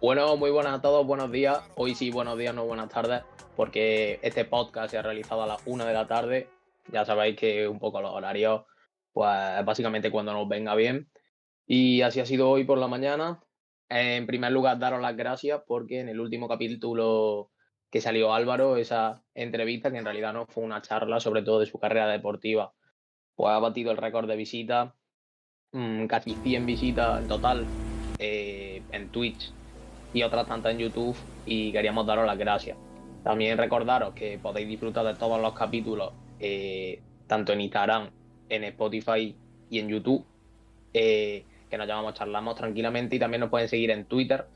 Bueno, muy buenas a todos, buenos días. Hoy sí, buenos días, no buenas tardes, porque este podcast se ha realizado a las una de la tarde. Ya sabéis que un poco los horarios, pues básicamente cuando nos venga bien. Y así ha sido hoy por la mañana. En primer lugar, daros las gracias porque en el último capítulo que salió Álvaro, esa entrevista, que en realidad no fue una charla sobre todo de su carrera deportiva, pues ha batido el récord de visitas, mm, casi 100 visitas en total eh, en Twitch y otras tantas en YouTube y queríamos daros las gracias. También recordaros que podéis disfrutar de todos los capítulos, eh, tanto en Instagram, en Spotify y en YouTube, eh, que nos llamamos Charlamos tranquilamente y también nos pueden seguir en Twitter,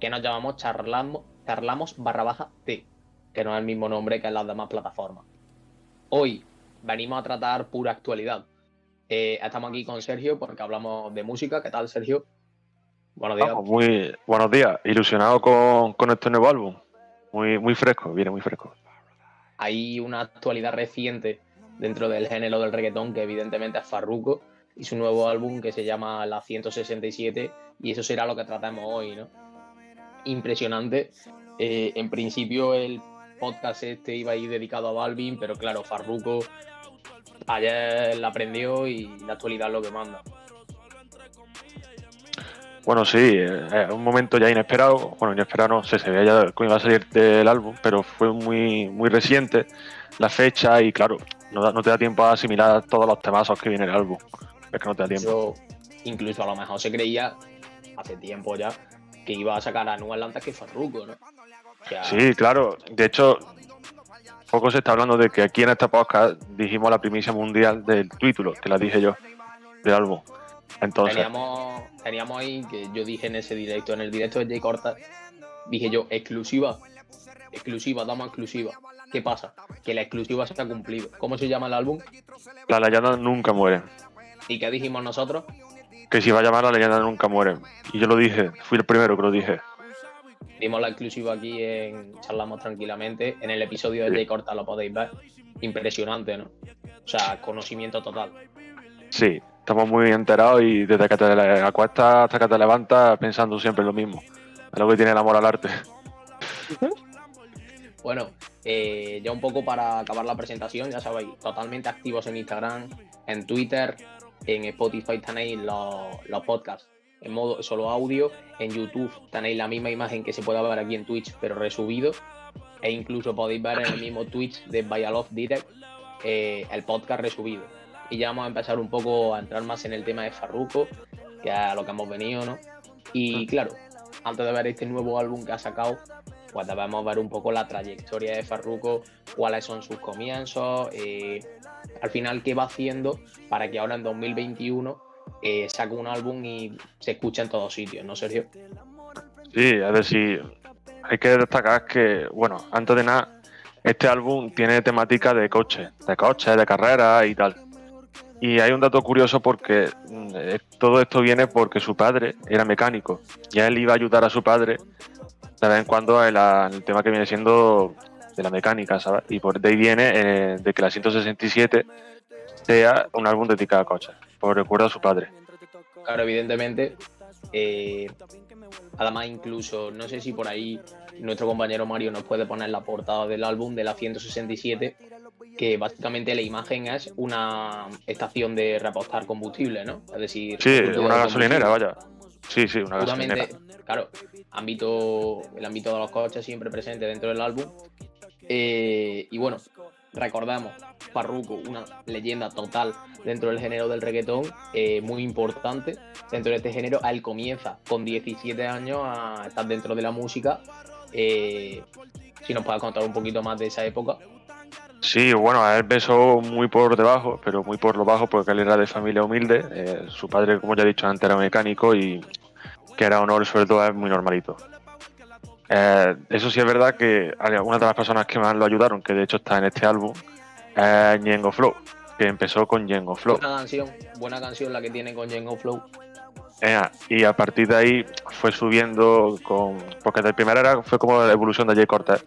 que nos llamamos Charlamos, charlamos barra baja T, que no es el mismo nombre que en las demás plataformas. Hoy venimos a tratar pura actualidad. Eh, estamos aquí con Sergio porque hablamos de música. ¿Qué tal, Sergio? Buenos días. muy buenos días. Ilusionado con, con, este nuevo álbum. Muy, muy fresco, viene muy fresco. Hay una actualidad reciente dentro del género del reggaetón que evidentemente es Farruko y su nuevo álbum que se llama La 167 y eso será lo que tratamos hoy, ¿no? Impresionante. Eh, en principio el podcast este iba a ir dedicado a Balvin, pero claro, Farruko ayer la aprendió y la actualidad es lo que manda. Bueno, sí, eh, un momento ya inesperado. Bueno, inesperado no sé, se veía ya cómo iba a salir del álbum, pero fue muy, muy reciente la fecha y claro, no, te da tiempo a asimilar todos los temazos que viene el álbum. Es que no te da tiempo. incluso a lo mejor se creía hace tiempo ya que iba a sacar a Nueva antes que Farruko, ¿no? Sí, claro. De hecho, poco se está hablando de que aquí en esta podcast dijimos la primicia mundial del título, que la dije yo, del álbum. Entonces. Teníamos, teníamos ahí que yo dije en ese directo, en el directo de Jay Corta, dije yo, exclusiva, exclusiva, dama exclusiva. ¿Qué pasa? Que la exclusiva se ha cumplido. ¿Cómo se llama el álbum? La leyenda nunca muere. ¿Y qué dijimos nosotros? Que se iba a llamar La leyenda nunca muere. Y yo lo dije, fui el primero que lo dije. Dimos la exclusiva aquí en Charlamos Tranquilamente. En el episodio de Jay Corta lo podéis ver. Impresionante, ¿no? O sea, conocimiento total. Sí, estamos muy enterados y desde que te acuestas hasta que te levantas pensando siempre lo mismo. Es lo que tiene el amor al arte. Bueno, eh, ya un poco para acabar la presentación, ya sabéis, totalmente activos en Instagram, en Twitter, en Spotify tenéis los, los podcasts en modo solo audio, en YouTube tenéis la misma imagen que se puede ver aquí en Twitch, pero resubido, e incluso podéis ver en el mismo Twitch de Love Direct eh, el podcast resubido y ya vamos a empezar un poco a entrar más en el tema de Farruko, que es a lo que hemos venido, ¿no? Y claro, antes de ver este nuevo álbum que ha sacado, pues debemos ver un poco la trayectoria de Farruko, cuáles son sus comienzos, eh, al final qué va haciendo para que ahora en 2021 eh, saque un álbum y se escuche en todos sitios, ¿no, Sergio? Sí, a ver si hay que destacar que, bueno, antes de nada, este álbum tiene temática de coche, de coche, de carrera y tal. Y hay un dato curioso porque mm, eh, todo esto viene porque su padre era mecánico y él iba a ayudar a su padre de vez en cuando en, el tema que viene siendo de la mecánica, ¿sabes? Y por de ahí viene eh, de que la 167 sea un álbum dedicado a coches, por recuerdo a su padre. Claro, evidentemente. Eh, además, incluso, no sé si por ahí nuestro compañero Mario nos puede poner la portada del álbum de la 167 que básicamente la imagen es una estación de repostar combustible, ¿no? Es decir, sí, una gasolinera, vaya. Sí, sí, una gasolinera. Claro, ámbito, el ámbito de los coches siempre presente dentro del álbum. Eh, y bueno, recordamos, Parruco, una leyenda total dentro del género del reggaetón, eh, muy importante dentro de este género. Él comienza con 17 años a estar dentro de la música. Eh, si nos puedes contar un poquito más de esa época. Sí, bueno, a él empezó muy por debajo, pero muy por lo bajo porque él era de familia humilde. Eh, su padre, como ya he dicho antes, era mecánico y que era honor sobre todo es muy normalito. Eh, eso sí es verdad que una de las personas que más lo ayudaron, que de hecho está en este álbum, es Ñengo Flow, que empezó con Ñengo Flow. Buena canción, buena canción la que tiene con Ñengo Flow. Eh, y a partir de ahí fue subiendo con. Porque de primera era, fue como la evolución de Jay Cortez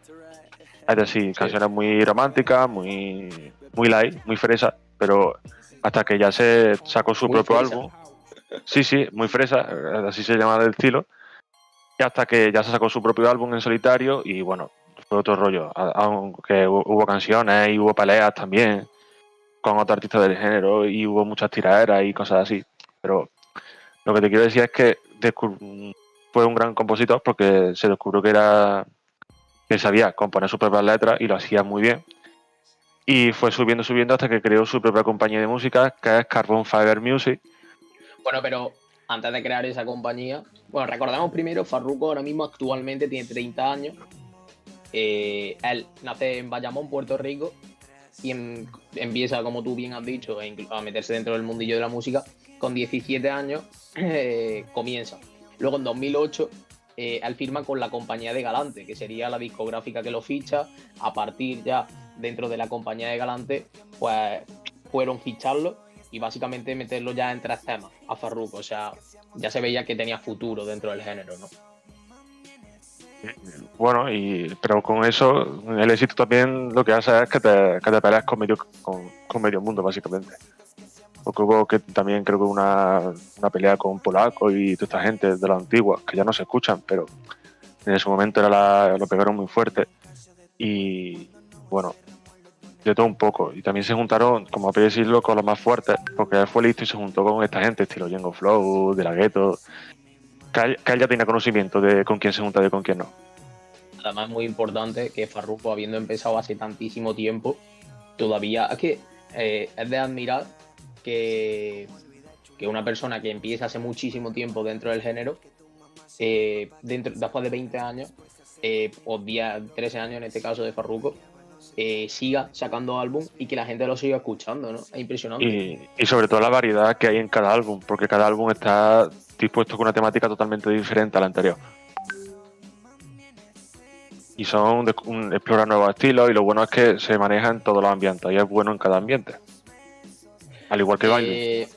es decir, canciones muy románticas, muy, muy light, muy fresa, pero hasta que ya se sacó su propio álbum. Sí, sí, muy fresa, así se llama del estilo. Y hasta que ya se sacó su propio álbum en solitario y bueno, fue otro rollo. Aunque hubo canciones y hubo peleas también con otros artistas del género y hubo muchas tiraderas y cosas así. Pero lo que te quiero decir es que fue un gran compositor porque se descubrió que era que sabía componer sus propias letras y lo hacía muy bien. Y fue subiendo, subiendo hasta que creó su propia compañía de música, que es Carbon Fiber Music. Bueno, pero antes de crear esa compañía, bueno, recordamos primero, Farruko ahora mismo actualmente tiene 30 años. Eh, él nace en Bayamón, Puerto Rico, y empieza, como tú bien has dicho, a meterse dentro del mundillo de la música. Con 17 años eh, comienza. Luego en 2008 eh, él firma con la compañía de Galante, que sería la discográfica que lo ficha. A partir ya dentro de la compañía de Galante, pues fueron ficharlo y básicamente meterlo ya en tres temas a Farruko. O sea, ya se veía que tenía futuro dentro del género, ¿no? Bueno, y pero con eso, el éxito también lo que hace es que te, que con medio, con, medio mundo, básicamente. Porque hubo también creo que una, pelea con Polaco y toda esta gente de la antigua, que ya no se escuchan, pero en ese momento era la, lo pegaron muy fuerte. Y bueno, de todo un poco. Y también se juntaron, como a decirlo, con los más fuertes, porque él fue listo y se juntó con esta gente, estilo Django Flow, de la Ghetto, que él ya tenía conocimiento de con quién se junta y con quién no. Además, muy importante que Farruko, habiendo empezado hace tantísimo tiempo, todavía. Es que eh, es de admirar que, una persona que empieza hace muchísimo tiempo dentro del género, eh, dentro, después de 20 años, eh, o 10, 13 años en este caso de Farruko, eh, siga sacando álbum y que la gente lo siga escuchando, ¿no? Es impresionante. Y, sobre todo la variedad que hay en cada álbum, porque cada álbum está dispuesto con una temática totalmente diferente a la anterior. Y son un, explora nuevos estilos y lo bueno es que se maneja en todos los ambientes y es bueno en cada ambiente. Al igual que eh,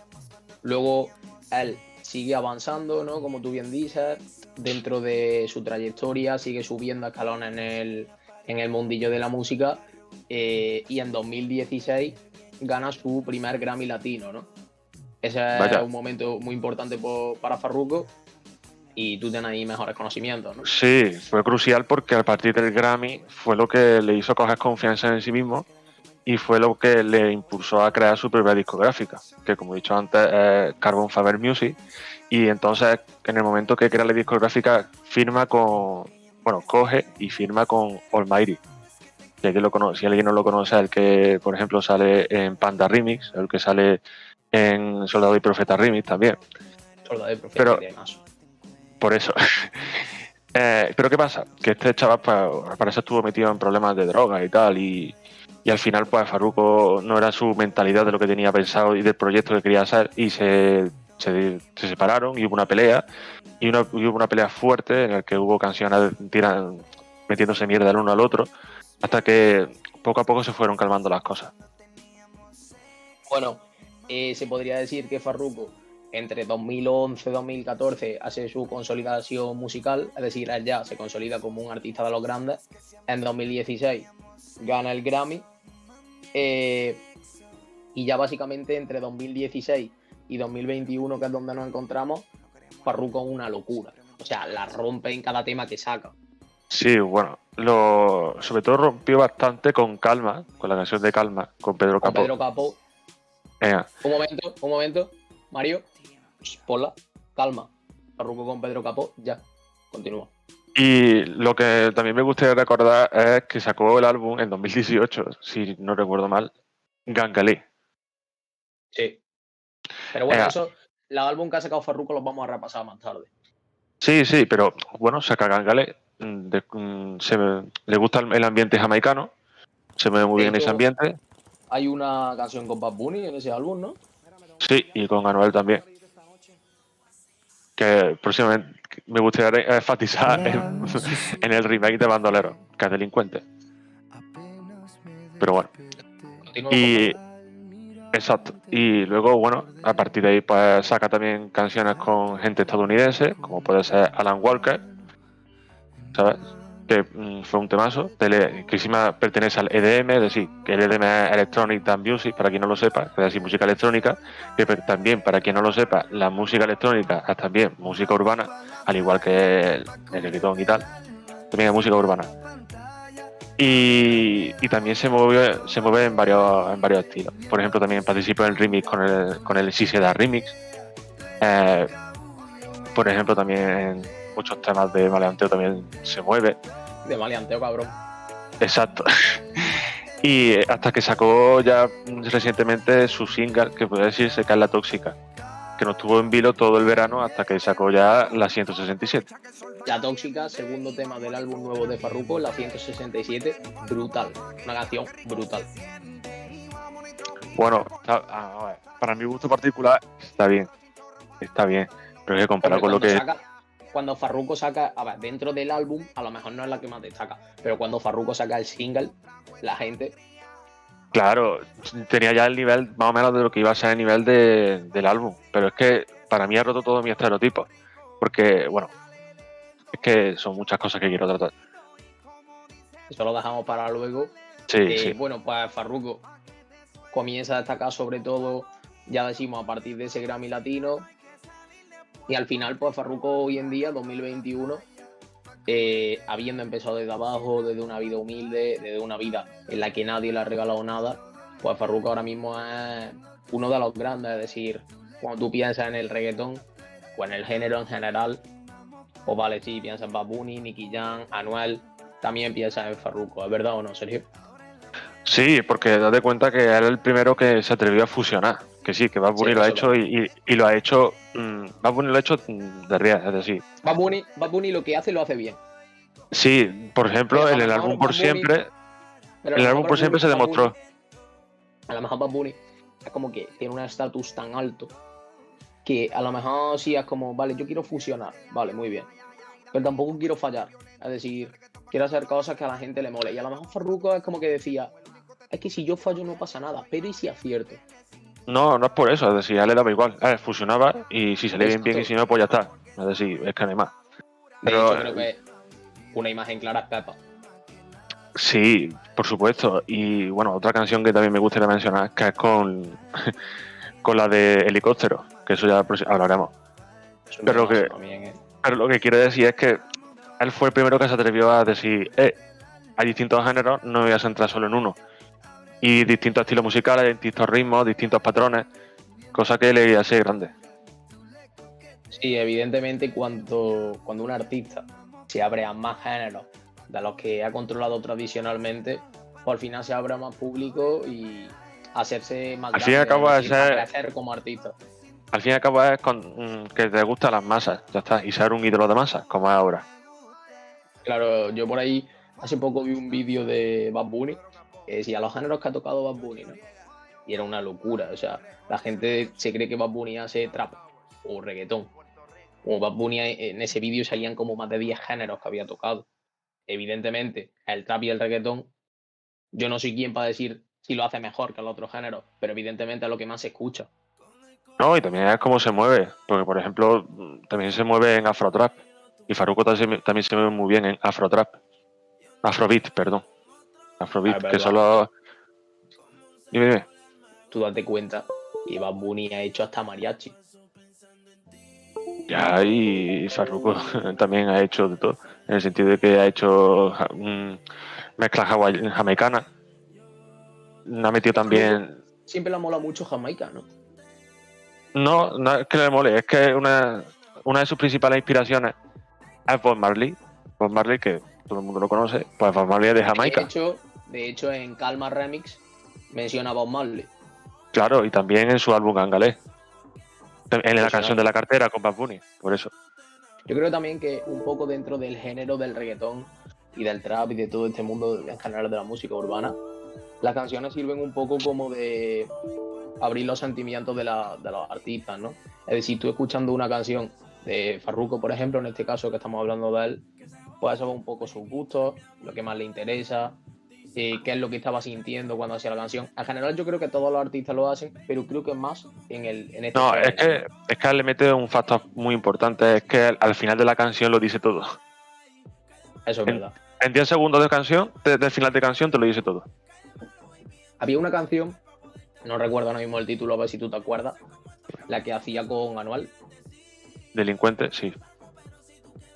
Luego él sigue avanzando, ¿no? Como tú bien dices, dentro de su trayectoria, sigue subiendo escalones en el, en el mundillo de la música eh, y en 2016 gana su primer Grammy Latino, ¿no? Ese es un momento muy importante para Farruko y tú tienes ahí mejores conocimientos, ¿no? Sí, fue crucial porque a partir del Grammy fue lo que le hizo coger confianza en sí mismo y fue lo que le impulsó a crear su propia discográfica, que como he dicho antes es Carbon Fiber Music. Y entonces, en el momento que crea la discográfica, firma con, bueno, coge y firma con Almighty. Si alguien, lo conoce, si alguien no lo conoce, el que, por ejemplo, sale en Panda Remix, el que sale en Soldado y Profeta Remix también. Soldado y Profeta Pero, Por eso. eh, pero ¿qué pasa? Que este chaval pues, para eso estuvo metido en problemas de droga y tal, y, y al final pues Farruko no era su mentalidad de lo que tenía pensado y del proyecto que quería hacer y se se, separaron y hubo una pelea y, hubo una pelea fuerte en la que hubo canciones tiran, metiéndose mierda el uno al otro hasta que poco a poco se fueron calmando las cosas. Bueno, eh, se podría decir que Farruko entre 2011 y 2014 hace su consolidación musical, es decir, él ya se consolida como un artista de los grandes. En 2016 gana el Grammy. Eh, y ya básicamente entre 2016 y 2021, que es donde nos encontramos, Farruko es una locura. O sea, la rompe en cada tema que saca. Sí, bueno, lo, sobre todo rompió bastante con Calma, con la canción de Calma, con Pedro Capó. Con Pedro Capó. Un momento, un momento. Mario, ponla, calma. Farruko con Pedro Capó, ya. Continúa. Y lo que también me gustaría recordar es que sacó el álbum en 2018, si no recuerdo mal, Gangalí. Sí. Pero bueno, eso, el álbum que ha sacado Farruko los vamos a repasar más tarde. Sí, sí, pero bueno, saca Gangale, mm, mm, se, le gusta el, ambiente jamaicano, se ve muy bien ese ambiente. Hay una canción con Bad Bunny en ese álbum, ¿no? Sí, y con Anuel también. Que próximamente me gustaría enfatizar en, en el remake de Bandolero, que es delincuente. Pero bueno. Y, Exacto. Y luego, bueno, a partir de ahí pues saca también canciones con gente estadounidense, como puede ser Alan Walker, ¿sabes? Que mm, fue un temazo, que encima pertenece al EDM, es decir, que el EDM es Electronic Dance Music, para quien no lo sepa, es decir, música electrónica, que también, para quien no lo sepa, la música electrónica es también música urbana, al igual que el, el y tal, también es música urbana. Y, también se mueve, se mueve en varios, en varios estilos. Por ejemplo, también participa en el remix con el, con el Si se da remix. Eh, por ejemplo, también muchos temas de maleanteo también se mueve. De maleanteo, cabrón. Exacto. y hasta que sacó ya recientemente su single, que puede decirse que es La Tóxica, que nos tuvo en vilo todo el verano hasta que sacó ya la 167. La Tóxica, segundo tema del álbum nuevo de Farruko, la 167, brutal. Una canción brutal. Bueno, para mi gusto particular está bien. Está bien. Pero que comparado con lo que. Cuando Farruko saca, a ver, dentro del álbum, a lo mejor no es la que más destaca, pero cuando Farruko saca el single, la gente. Claro, tenía ya el nivel más o menos de lo que iba a ser el nivel del álbum. Pero es que para mí ha roto todo mi estereotipo. Porque, bueno, es que son muchas cosas que quiero tratar. Eso lo dejamos para luego. Sí, eh, sí. Bueno, pues Farruko comienza a destacar sobre todo, ya decimos, a partir de ese Grammy Latino, y al final, pues Farruko hoy en día, 2021, eh, habiendo empezado desde abajo, desde una vida humilde, desde una vida en la que nadie le ha regalado nada, pues Farruko ahora mismo es uno de los grandes. Es decir, cuando tú piensas en el reggaetón o en el género en general, pues vale, sí, piensas en Bad Bunny, Nicky Anuel, también piensas en Farruko, ¿es verdad o no, Sergio? Sí, porque date cuenta que era el primero que se atrevió a fusionar. Que sí, que Bad Bunny lo ha hecho y, lo ha hecho. Mmm, Bad Bunny lo ha hecho de ría, es decir. Bad Bunny, lo que hace lo hace bien. Sí, por ejemplo, en el álbum por siempre. El álbum por siempre se demostró. a lo mejor Bad Bunny es como que tiene un estatus tan alto que a lo mejor sí es como, vale, yo quiero fusionar, vale, muy bien. Pero tampoco quiero fallar. Es decir, quiero hacer cosas que a la gente le mole. Y a lo mejor Farruko es como que decía, es que si yo fallo no pasa nada, pero ¿y si acierto? No, no es por eso, es decir, a él le daba igual. A fusionaba y si salía bien, bien y si no, pues ya está. Es decir, es que más. Pero, de creo que una imagen clara es Pepa. Sí, por supuesto. Y bueno, otra canción que también me gustaría mencionar, que es con, con la de Helicóptero, que eso ya hablaremos. Pero lo, que, ¿eh? pero lo que quiero decir es que él fue el primero que se atrevió a decir, eh, hay distintos géneros, no me voy a centrar solo en uno y distintos estilos musicales, distintos ritmos, distintos patrones, cosa que le hace grande. Sí, evidentemente cuando, cuando un artista se abre a más géneros de los que ha controlado tradicionalmente, por pues al final se abre a más público y hacerse más al fin y al cabo es ser, como artista. Al fin y al cabo es con, mm, que te gustan las masas, ya está, y ser un ídolo de masas, como es ahora. Claro, yo por ahí hace poco vi un vídeo de Bad Bunny que decía los géneros que ha tocado Bad Bunny, ¿no? Y era una locura, o sea, la gente se cree que Bad Bunny hace trap o reggaetón. Como Bad Bunny en ese vídeo salían como más de 10 géneros que había tocado. Evidentemente, el trap y el reggaetón, yo no soy quien para decir si lo hace mejor que el otro género, pero evidentemente es lo que más se escucha. No, y también es cómo se mueve, porque por ejemplo, también se mueve en Afrotrap, y Faruko también se mueve muy bien en Afrotrap, Afrobeat, perdón. Afrobeat, que solo. Dime, dime. Tú date cuenta que Bad Bunny ha hecho hasta mariachi. Ya, y Farruko también ha hecho de todo. En el sentido de que ha hecho mm, mezcla jamaicana. Ha metido también. Siempre le mola mucho Jamaica, ¿no? No, no es que le mole, es que una, una de sus principales inspiraciones es Bob Marley. Bob Marley, que todo el mundo lo conoce, pues Bob Marley es de Jamaica. De hecho, de hecho en Calma Remix menciona a Bob Marley. Claro, y también en su álbum Gangalé. En la canción de la cartera con Bad Bunny, por eso. Yo creo también que un poco dentro del género del reggaetón y del trap y de todo este mundo en general de la música urbana, las canciones sirven un poco como de abrir los sentimientos de, de los artistas, ¿no? Es decir, tú escuchando una canción de Farruko, por ejemplo, en este caso que estamos hablando de él, puedes saber un poco sus gustos, lo que más le interesa, eh, qué es lo que estaba sintiendo cuando hacía la canción. En general yo creo que todos los artistas lo hacen, pero creo que más en, el, en este No, es que, es que le mete un factor muy importante, es que al final de la canción lo dice todo. Eso es verdad. en 10 segundos de canción, del final de canción, te lo dice todo. Había una canción, no recuerdo ahora mismo el título, a ver si tú te acuerdas, la que hacía con Anual. Delincuente, sí.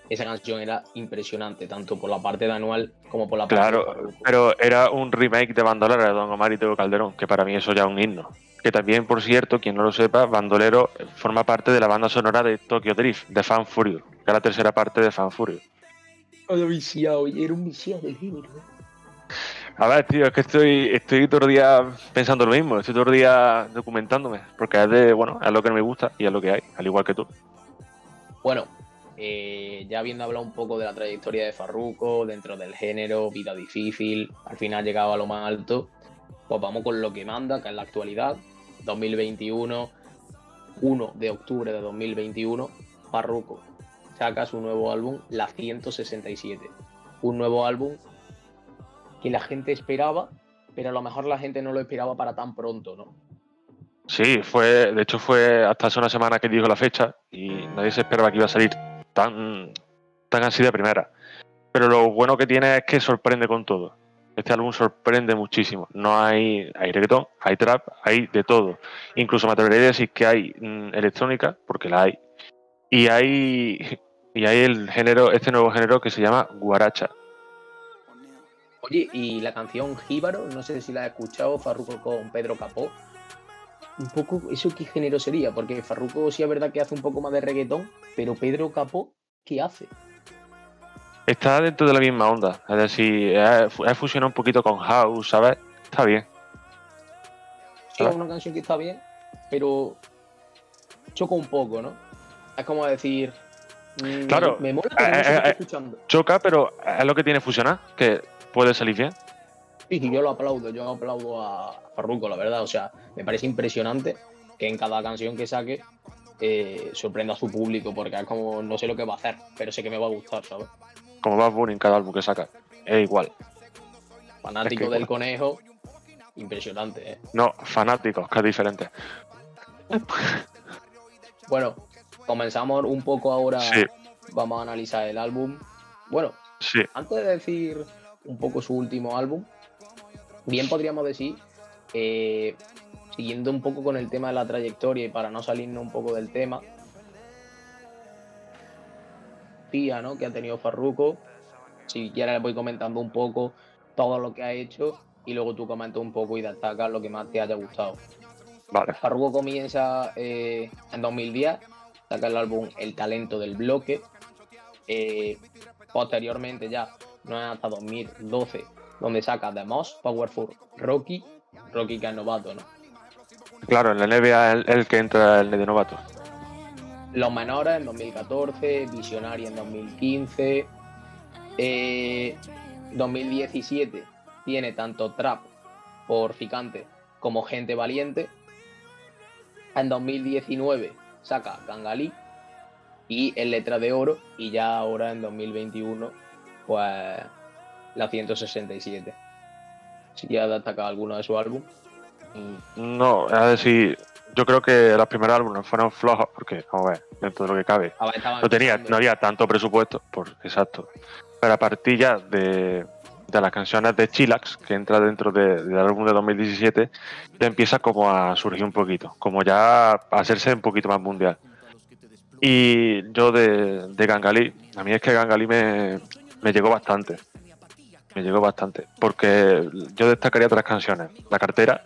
Esa canción era impresionante, tanto por la parte de Anual como por la parte Claro, pero era un remake de Bandolera de Don Omar y Teo Calderón, que para mí eso ya es un himno. Que también, por cierto, quien no lo sepa, Bandolero forma parte de la banda sonora de Tokyo Drift, de Fan Furious, que es la tercera parte de Fan Furious. viciado, era un viciado del género. A ver, tío, es que estoy, estoy todo el día pensando lo mismo, estoy todo el día documentándome, porque es de, bueno, es lo que me gusta y es lo que hay, al igual que tú. Bueno, eh, ya habiendo hablado un poco de la trayectoria de Farruko, dentro del género, vida difícil, al final ha llegado a lo más alto, pues vamos con lo que manda, que es la actualidad, 2021, 1 de octubre de 2021, Farruko saca su nuevo álbum, La 167. Un nuevo álbum que la gente esperaba, pero a lo mejor la gente no lo esperaba para tan pronto, ¿no? Sí, fue, de hecho fue hasta hace una semana que dijo la fecha y nadie se esperaba que iba a salir tan, tan así de primera. Pero lo bueno que tiene es que sorprende con todo. Este álbum sorprende muchísimo. No hay, hay hay trap, hay de todo. Incluso me atrevería a decir que hay mm, electrónica, porque la hay. Y hay, y hay el género, este nuevo género que se llama guaracha, Oye, y la canción Jíbaro, no sé si la has escuchado, Farruko con Pedro Capó. Un poco, ¿eso qué género sería? Porque Farruko sí es verdad que hace un poco más de reggaetón, pero Pedro Capó, ¿qué hace? Está dentro de la misma onda. Es decir, ha fusionado un poquito con House, ¿sabes? Está bien. Sí, es una canción que está bien, pero choca un poco, ¿no? Es como decir. Mm, claro. Me, mola, pero no eh, eh, escuchando. Choca, pero es lo que tiene fusionar, que puede salir bien. Sí, yo lo aplaudo, yo aplaudo a Farruko, la verdad. O sea, me parece impresionante que en cada canción que saque eh, sorprenda a su público, porque es como no sé lo que va a hacer, pero sé que me va a gustar, ¿sabes? Como va Bunny en cada álbum que saca, es igual. Fanático del conejo, impresionante, ¿eh? No, fanáticos, que es diferente. bueno, comenzamos un poco ahora. Vamos a analizar el álbum. Bueno, sí. antes de decir un poco su último álbum. Bien podríamos decir, eh, siguiendo un poco con el tema de la trayectoria y para no salirnos un poco del tema, tía, ¿no? que ha tenido Farruko. Si quieres le voy comentando un poco todo lo que ha hecho y luego tú comentas un poco y destacas lo que más te haya gustado. Vale. Farruko comienza eh, en 2010, saca el álbum El talento del bloque. Eh, posteriormente ya no es hasta 2012 donde saca The Most Powerful Rocky, Rocky que es novato, ¿no? Claro, en la NBA es el, que entra el de novato. Los menores en 2014, Visionary en 2015, 2017 eh, tiene tanto Trap por Ficante como Gente Valiente. En 2019 saca Gangalí y en Letra de Oro y ya ahora en 2021 pues la 167. Si ya destacado alguno de su álbum. No, es decir, yo creo que los primeros álbumes fueron flojos porque, vamos a ver, dentro de lo que cabe, no, tenía, no había tanto presupuesto, por exacto. Pero a partir ya de, las canciones de Chillax, que entra dentro del álbum de 2017, ya empieza como a surgir un poquito, como ya a hacerse un poquito más mundial. Y yo de, de Gangalí, a mí es que Gangalí me, me llegó bastante. Me llegó bastante. Porque yo destacaría tres canciones. La cartera,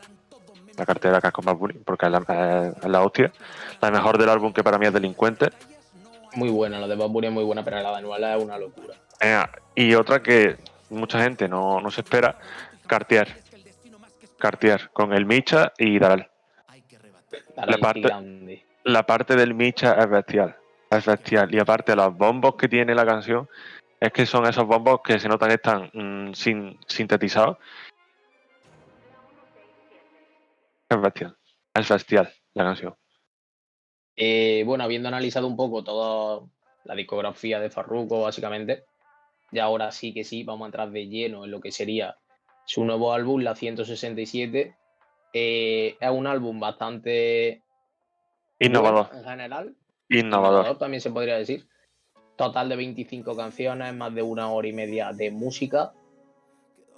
la cartera que es con Bad porque es la, hostia. La mejor del álbum que para mí es Delincuente. Muy buena, la de Bad Bunny es muy buena, pero la de Anual es una locura. y otra que mucha gente no, se espera, Cartier. Cartier, con el Micha y Daral. La parte, la parte del Micha es bestial. Es bestial. Y aparte los bombos que tiene la canción es que son esos bombos que se notan que están mm, sin, sintetizados. Es bestial. Es bestial la canción. Eh, bueno, habiendo analizado un poco toda la discografía de Farruko, básicamente, y ahora sí que sí, vamos a entrar de lleno en lo que sería su nuevo álbum, la 167. Eh, es un álbum bastante innovador en general. Innovador. También se podría decir Total de 25 canciones, más de una hora y media de música.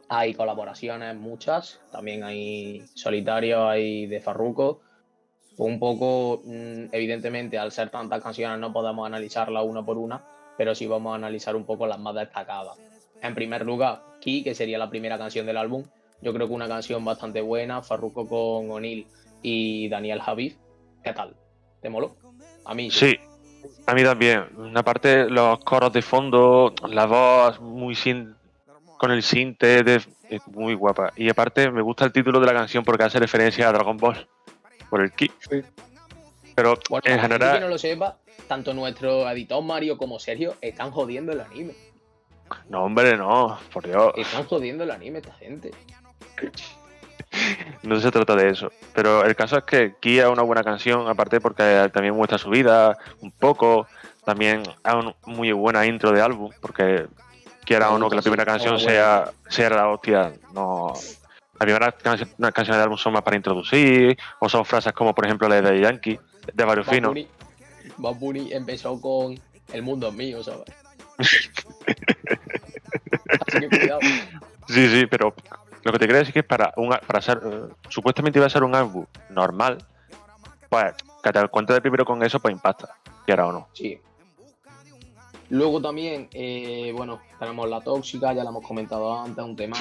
Hay colaboraciones, muchas. También hay solitarios, hay de Farruko. Un poco, mm, evidentemente, al ser tantas canciones no podemos analizarlas una por una, pero sí vamos a analizar un poco las más destacadas. En primer lugar, Ki, que sería la primera canción del álbum. Yo creo que una canción bastante buena, Farruko con O'Neill y Daniel Javid. ¿Qué tal? ¿Te moló? A mí. Sí, a mí también. Aparte, los coros de fondo, la voz muy sin, con el sinte, es muy guapa. Y aparte, me gusta el título de la canción porque hace referencia a Dragon Ball, por el ki. Pero en general. Que no lo sepa, tanto nuestro editor Mario como Sergio están jodiendo el anime. No, hombre, no, por Dios. Están jodiendo el anime esta gente. no se trata de eso. Pero el caso es que Kia es una buena canción, aparte porque también muestra su vida un poco. También es una muy buena intro de álbum, porque quiera o no que la primera canción sea, sea la hostia, no. Las primeras canciones de álbum son más para introducir, o son frases como, por ejemplo, la de Yankee, de varios finos. Bad Bunny empezó con El mundo es mío, ¿sabes? Así que cuidado. Sí, sí, pero lo que te quiero decir es que para, un, para ser, supuestamente iba a ser un álbum normal, pues que te cuentes de primero con eso, pues impacta, quiera o no. Sí. Luego también, eh, bueno, tenemos La Tóxica, ya la hemos comentado antes, un tema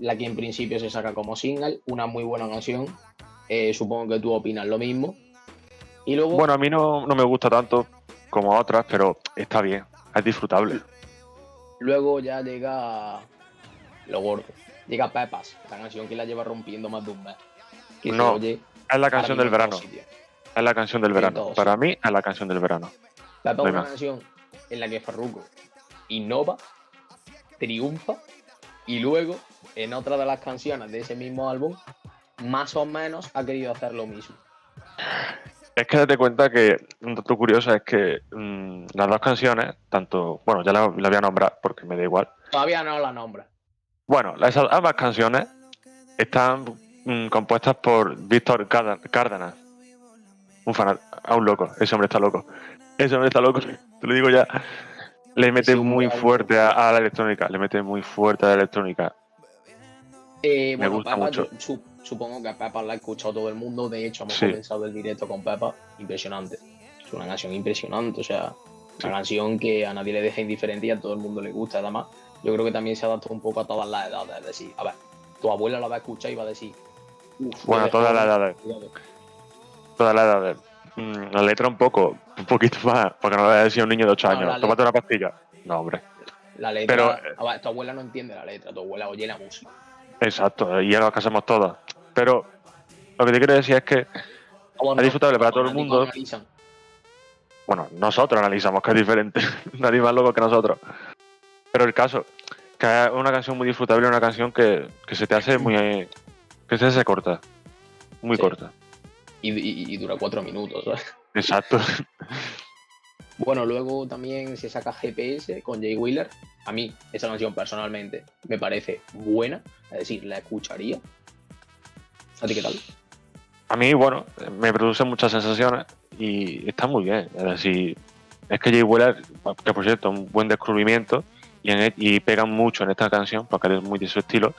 la que en principio se saca como single, una muy buena canción. Eh, supongo que tú opinas lo mismo. Y luego... Bueno, a mí no, no me gusta tanto como otras, pero está bien, es disfrutable. Luego ya llega lo gordo llega Pepas, la canción que la lleva rompiendo más de un mes. no, es la canción del verano. Es la canción del verano. Para mí es la canción del verano. Pepas es una canción en la que Farruko innova, triunfa y luego en otra de las canciones de ese mismo álbum más o menos ha querido hacer lo mismo. Es que date cuenta que un dato curioso es que mm, las dos canciones, tanto, bueno, ya la, la, voy a nombrar porque me da igual. Todavía no la nombra. Bueno, esas ambas canciones están mm, compuestas por Víctor Cárdenas. Un fan, a un loco. Ese hombre está loco. Ese hombre está loco. Te lo digo ya. Le mete muy fuerte a, la electrónica. Le mete muy fuerte a la electrónica. Eh, Me gusta mucho. supongo que a Pepa la ha escuchado todo el mundo. De hecho, hemos comenzado el directo con Pepa. Impresionante. Es una canción impresionante. O sea, una canción que a nadie le deja indiferente y a todo el mundo le gusta. Además, yo creo que también se adapta un poco a todas las edades. Es decir, a ver, tu abuela la va a escuchar y va a decir. bueno, todas las edades. Todas las edades. Mm, la letra un poco, un poquito más, porque no le va a decir a un niño de 8 años, tómate una pastilla. No, hombre. La letra, Pero, a ver, tu abuela no entiende la letra, tu abuela oye la música. Exacto, y ya lo hacemos todas. Pero lo que te quiero decir es que es disfrutable para todo el mundo. Bueno, nosotros analizamos que es diferente. Nadie más loco que nosotros. Pero el caso, que es una canción muy disfrutable, una canción que, se te hace muy. que se hace corta. Muy corta. Y, dura cuatro minutos, Exacto. Bueno, luego también se saca GPS con Jay Wheeler. A mí, esa canción personalmente me parece buena, es decir, la escucharía. ¿A ti qué tal? A mí, bueno, me produce muchas sensaciones y está muy bien. Es decir, es que Jay Wheeler, que por cierto, un buen descubrimiento, y, pegan mucho en esta canción porque es muy de su estilo.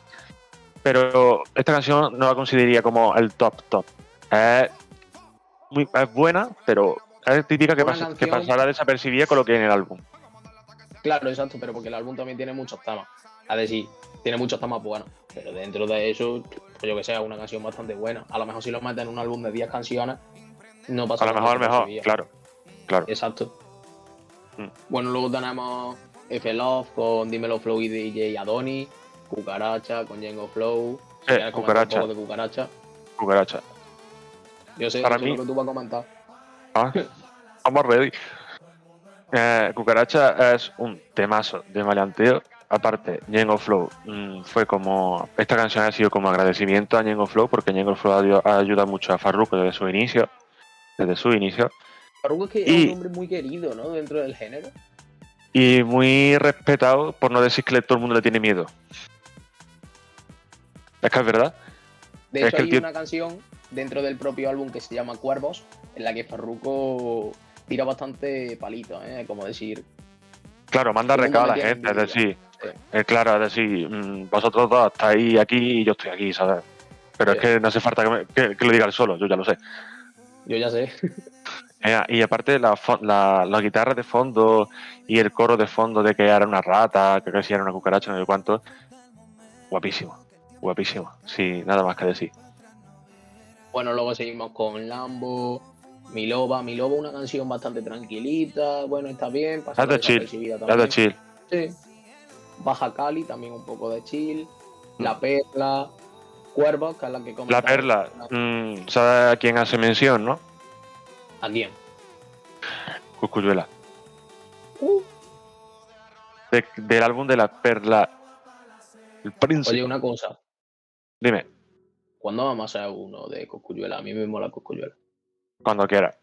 Pero esta canción no la consideraría como el top top. Es, muy, es buena, pero es típica que, que pasará desapercibida con lo que hay en el álbum. Claro, exacto, pero porque el álbum también tiene muchos temas. Es decir, tiene muchos temas buenos, pero dentro de eso, pues yo que sé, una canción bastante buena. A lo mejor si lo meten en un álbum de 10 canciones, no pasa nada. A lo mejor, mejor, claro. claro. Exacto. Mm. Bueno, luego tenemos F Love con Dímelo Flow y DJ Adoni, Cucaracha con Django Flow. Eh, cucaracha. de cucaracha. Cucaracha. Yo sé, Para mí... lo que tú vas a comentar. Ah, vamos ready. Eh, cucaracha es un temazo de maleanteo. Aparte, Django Flow mm, fue como. Esta canción ha sido como agradecimiento a Django Flow porque Django Flow ayuda mucho a Farruko desde su inicio. Desde su inicio. Farruko es que es un hombre muy querido, ¿no? Dentro del género y muy respetado, por no decir que todo el mundo le tiene miedo. Es que es verdad. De hecho, hay una canción dentro del propio álbum que se llama Cuervos, en la que Farruko tira bastante palito, ¿eh? como decir, Claro, manda el recado a la gente, es decir, es claro, es decir, mm, vosotros dos estáis aquí y yo estoy aquí, ¿sabes? Pero Sí. es que no hace falta que, me- que- que lo diga él solo, yo ya lo sé. Yo ya sé. Eh, Y aparte, la, la, la guitarra de fondo y el coro de fondo de que era una rata, que casi era una cucaracha, no sé cuánto. Guapísimo, guapísimo. Sí, nada más que decir. Bueno, luego seguimos con Lambo, Mi Loba. Mi Loba, una canción bastante tranquilita. Bueno, está bien. pasa chill, también. chill. Sí. Baja Cali, también un poco de chill. La Perla. Cuervos, que es la que La perla, mm, ¿sabes a quién hace mención, no? ¿A quién? Cuscuyuela. Uh. De- del álbum de la perla. El príncipe. Oye, una cosa. Dime, ¿Cuándo vamos a hacer uno de Coscuyuela? A mí me mola Coscuyuela. cuando quieras.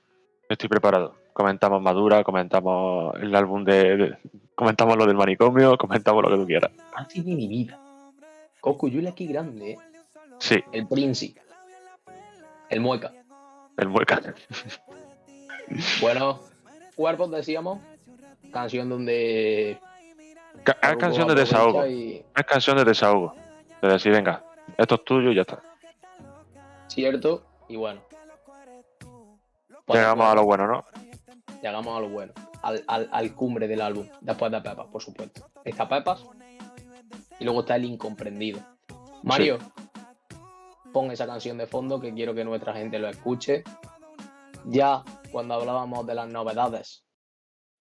Estoy preparado. Comentamos Madura, comentamos el álbum de, de- Comentamos lo del manicomio, comentamos lo que tú quieras. Antes de mi vida. Coscuyuela aquí grande, ¿eh? Sí, El Príncipe. El Mueca. el mueca. Bueno, Cuerpos decíamos. Canción donde. Ca- Es Farruko canción de desahogo. y- Es canción de desahogo. De decir, venga, esto es tuyo y ya está. Cierto. Y bueno. Pues Llegamos a lo bueno, ¿no? Llegamos a lo bueno. Al, al- al cumbre del álbum. Después de Pepas, por supuesto. Está Pepas. Y luego está el incomprendido. Mario, pon esa canción de fondo que quiero que nuestra gente lo escuche. Ya cuando hablábamos de las novedades,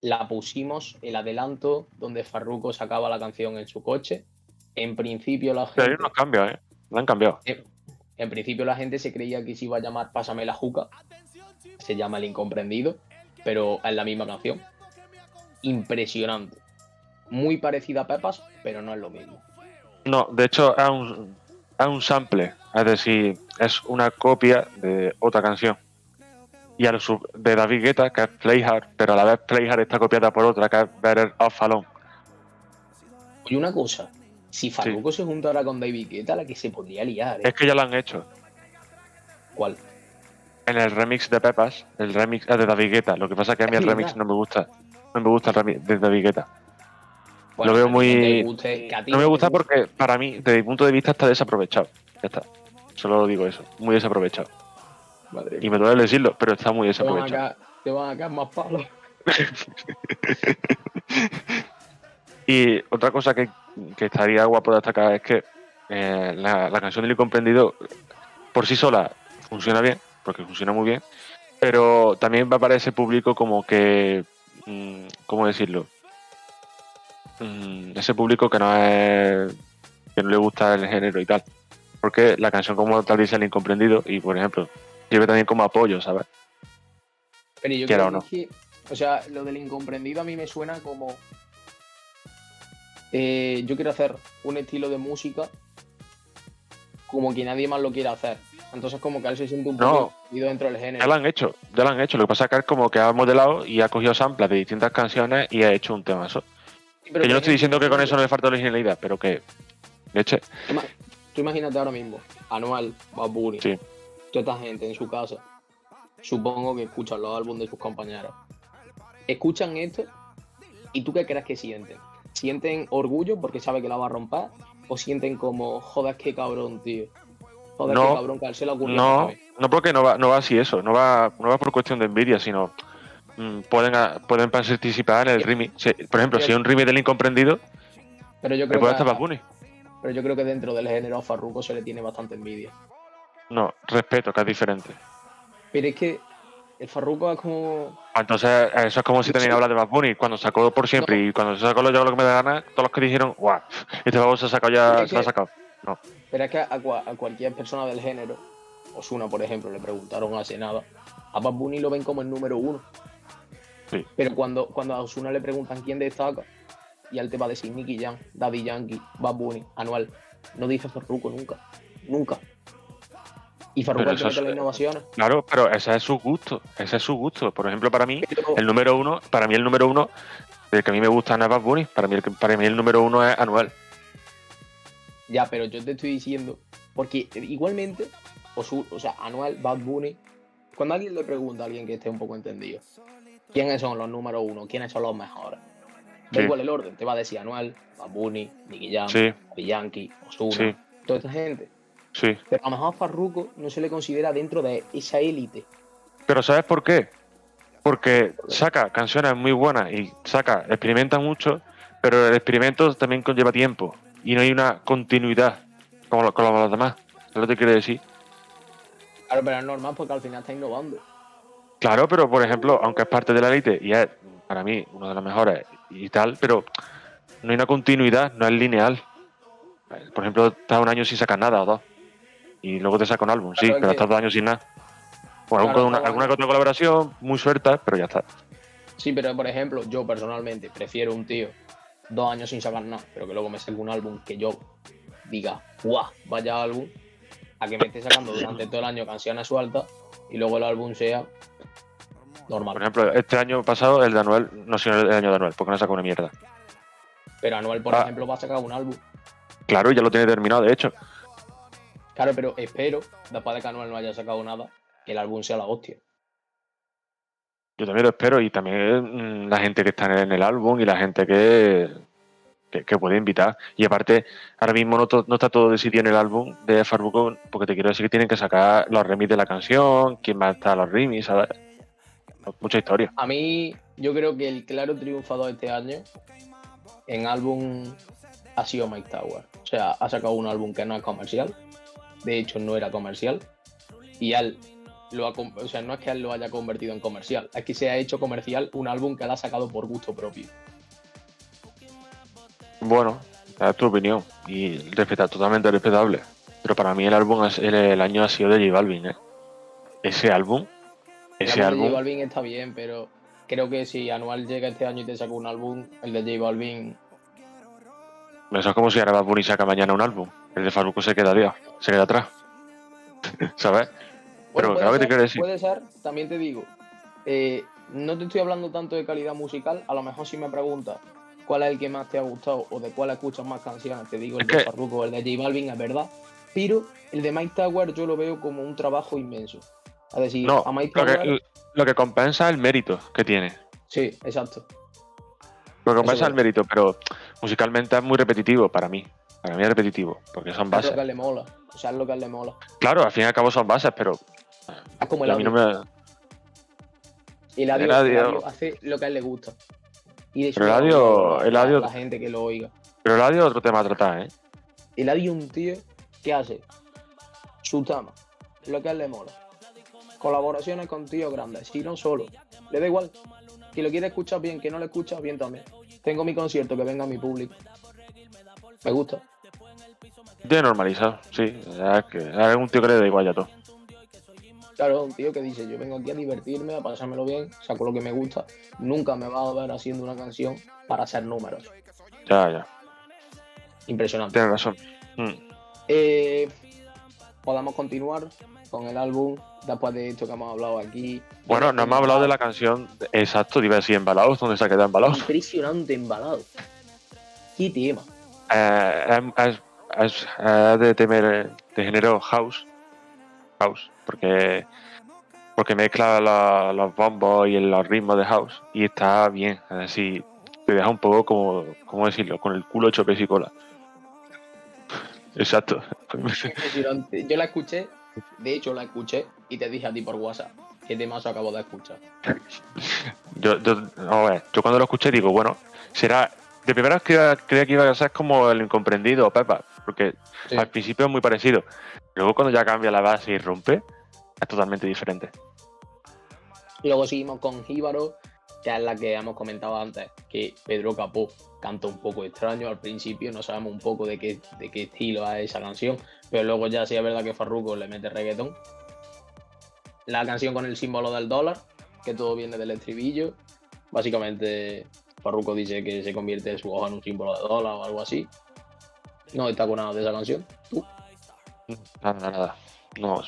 la pusimos el adelanto donde Farruko sacaba la canción en su coche. En principio la Pero gente, unos cambios, ¿eh? Lo han cambiado. en principio la gente se creía que se iba a llamar Pásame la juca. Se llama El Incomprendido, pero es la misma canción. Impresionante. Muy parecida a Pepas, pero no es lo mismo. No, de hecho es un, es un sample, es decir, es una copia de otra canción. Y al sub- de David Guetta, que es Play Hard, pero a la vez Play Hard está copiada por otra, que es Better Off Alone. Oye, una cosa. Si Farruko se juntara con David Guetta, la que se podría liar, ¿eh? Es que ya lo han hecho. ¿Cuál? En el remix de Pepas, el remix es de David Guetta. Lo que pasa es que a mí el remix no me gusta. No me gusta el remix de David Guetta. Bueno, Lo veo muy- no guste, me gusta porque para mí, desde mi punto de vista, está desaprovechado. Ya está. Solo digo eso. Muy desaprovechado. Madre Y me duele decirlo, pero está muy desaprovechado. te van a caer más palos. Y otra cosa que, que estaría guapo destacar es que eh, la, la canción del incomprendido por sí sola funciona bien, porque funciona muy bien, pero también va para ese público como que, mm, ¿cómo decirlo? Mm, ese público que no es, que no le gusta el género y tal, porque la canción como tal dice el incomprendido y por ejemplo sirve también como apoyo, ¿sabes? Pero yo Quiera creo o es que- o sea, lo del incomprendido a mí me suena como. eh, yo quiero hacer un estilo de música como que nadie más lo quiere hacer. Entonces, como que él se siente un No. poco dentro del Ya género. lo han hecho, ya lo han hecho. Lo que pasa es que es como que ha modelado y ha cogido samples de distintas canciones y ha hecho un tema. Eso. Sí, pero Que yo no estoy diciendo que con eso no le falta originalidad, pero que. Leche. Tú imagínate ahora mismo, Anual, Bad Bunny, Sí. Toda esta gente en su casa, supongo que escuchan los álbumes de sus compañeros. Escuchan esto y tú qué crees que sienten? ¿Sienten orgullo porque sabe que la va a romper? ¿O sienten como, joder, qué cabrón, tío? Joder, No, qué cabrón que se le ocurrió. No, esta vez"? no porque no va, no va así eso, no va, no va por cuestión de envidia, sino mm, pueden, pueden participar en el remix. Por ejemplo, si es un remix del incomprendido, Pero yo creo puede que, Bunny. pero yo creo que dentro del género a Farruko se le tiene bastante envidia. No, respeto, que es diferente. Pero es que el Farruko es como... Entonces, eso es como si también hablas de Bad Bunny, cuando sacó por siempre y cuando se sacó lo yo lo que me da gana, todos los que dijeron, guau, este babo se ha sacado ya, se lo ha sacado. Pero es que a, cua- a cualquier persona del género, Osuna, por ejemplo, le preguntaron hace nada, a Bad Bunny lo ven como el número uno. Sí. Pero cuando, cuando a Osuna le preguntan quién destaca, y él te va a decir Nicky Jam, Daddy Yankee, Bad Bunny, Anual. No dice Farruko nunca. Nunca. Y Farruko Pero es es- las innovaciones. Claro, pero ese es su gusto, ese es su gusto. Por ejemplo, para mí, Pero- el número uno, para mí el número uno, el que a mí me gusta es Bad Bunny, para mí el, para mí el número uno es Anuel. Ya, pero yo te estoy diciendo, porque igualmente, Osu- o sea, Anual, Bad Bunny, cuando alguien le pregunta a alguien que esté un poco entendido, ¿quiénes son los números uno? ¿Quiénes son los mejores? Da Sí. igual el orden, te va a decir Anual, Babuni, Nicky Jam, Sí, Yankee, Ozuna, Sí. toda esta gente. Sí. Pero a lo mejor a Farruko no se le considera dentro de esa élite. Pero ¿sabes por qué? Porque saca canciones muy buenas y saca, experimenta mucho, pero el experimento también conlleva tiempo y no hay una continuidad como lo- con los demás. ¿Es lo que te quiere decir? Claro, pero es normal porque al final está innovando. Claro, pero por ejemplo, aunque es parte de la élite y es para mí uno de los mejores y tal, pero no hay una continuidad, no es lineal. Por ejemplo, estás un año sin sacar nada o dos y luego te saca un álbum, sí, Claro, pero que- estás dos años sin nada. O Claro, alguna que otra colaboración muy suelta, pero ya está. Sí, pero por ejemplo, yo personalmente prefiero un tío dos años sin sacar nada, pero que luego me saque un álbum que yo diga, ¡guau! Vaya álbum, a que me esté sacando durante todo el año canciones sueltas y luego el álbum sea normal. Por ejemplo, este año pasado el de Anuel, no sé el año de Anuel, porque no sacó una mierda. Pero Anuel, por Ah. ejemplo, va a sacar un álbum. Claro, ya lo tiene terminado, de hecho. Claro, pero espero, después de que Anuel no haya sacado nada, que el álbum sea la hostia. Yo también lo espero y también mm, la gente que está en el, álbum y la gente que, que, que puede invitar. Y aparte, ahora mismo no, to- no está todo decidido en el álbum de Farruko, porque te quiero decir que tienen que sacar los remix de la canción, quién va a estar los remix, ¿sabes? Mucha historia. A mí, yo creo que el claro triunfador este año en álbum ha sido Mike Tower. O sea, ha sacado un álbum que no es comercial. De hecho, no era comercial. Y él lo ha. O sea, no es que él lo haya convertido en comercial, es que se ha hecho comercial un álbum que él ha sacado por gusto propio. Bueno, es tu opinión y respeta, totalmente respetable. Pero para mí el álbum, es- el, el año ha sido de J Balvin, ¿eh? Ese álbum, ese El álbum de J Balvin está bien, pero creo que si Anual llega este año y te saca un álbum, el de J Balvin. eso es como si ahora Bad Bunny saca mañana un álbum. El de Farruko se quedaría, se queda atrás. ¿Sabes? Pero Bueno, claro puede que te quiero decir. Puede ser, también te digo. eh, no te estoy hablando tanto de calidad musical, a lo mejor si me preguntas cuál es el que más te ha gustado o de cuál escuchas más canciones, te digo el Es de Farruko o el de J Balvin, es verdad. Pero el de Mike Tower yo lo veo como un trabajo inmenso. Es decir, No, a Mike lo Tower. que, lo que compensa es el mérito que tiene. Sí, exacto. Lo que compensa es el mérito, pero musicalmente es muy repetitivo para mí. Para mí es repetitivo, porque son Es lo bases. que le mola. O sea, es lo que a él le mola. Claro, al fin y al cabo son bases, pero Es como el a mí no audio. me. El audio, hace lo que a él le gusta. Y de hecho, Pero le Eladio- gusta a Eladio- la gente que lo oiga. Pero el audio es otro tema a tratar, ¿eh? Eladio es un tío que hace su tema, lo que a él le mola. Colaboraciones con tíos grandes, si no solo. Le da igual. Que lo quiere escuchar bien, que no lo escucha bien también. Tengo mi concierto, que venga mi público. Me gusta. Tiene normalizado, sí. Es, que, es un tío que le da igual ya todo. Claro, un tío que dice, yo vengo aquí a divertirme, a pasármelo bien, saco lo que me gusta. Nunca me va a ver haciendo una canción para hacer números. Ya, ya. Impresionante. Tienes razón. Mm. Eh, podamos continuar con el álbum después de esto que hemos hablado aquí. Bueno, no hemos hablado de la canción. Exacto, iba a decir embalados, ¿dónde se ha quedado embalados? Impresionante embalado. Qué tema. Eh, es, es- de, temer, de género house. House, porque porque mezcla la- los bombos y los ritmos de house y está bien. Decir, te deja un poco como, ¿cómo decirlo? Con el culo hecho pez y cola. Exacto. Yo la escuché, de hecho la escuché y te dije a ti por WhatsApp qué temazo acabo de escuchar. Yo, yo, no, a ver, yo cuando lo escuché digo, bueno, será. De primera creía, creía que iba a ser como el incomprendido Pepa, porque Sí. al principio es muy parecido. Luego cuando ya cambia la base y rompe, es totalmente diferente. Luego seguimos con Jíbaro, que es la que hemos comentado antes, que Pedro Capó canta un poco extraño al principio, no sabemos un poco de qué, de qué estilo es esa canción, pero luego ya sí es verdad que Farruko le mete reggaetón. La canción con el símbolo del dólar, que todo viene del estribillo. Básicamente, Farruko dice que se convierte su hoja en un símbolo de dólar o algo así. No está con nada de esa canción. Tú. Nada, nada. No,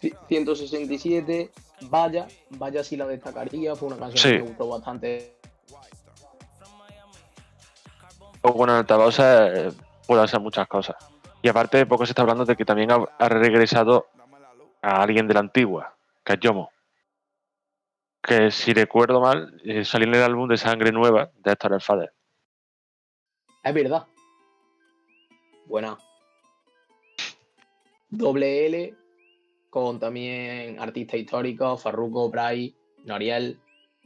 Ci- 167, Vaya, Vaya sí la destacaría, fue una canción Sí. que me gustó bastante. bueno, en altavoces eh, puede hacer muchas cosas. Y aparte, poco se está hablando de que también ha, ha regresado a alguien de la antigua, que es Yomo. Que si recuerdo mal, eh, salió en el álbum de Sangre Nueva de Héctor El Fader. Es verdad. Buena. Doble L con también artistas históricos, Farruko, Bray, Noriel.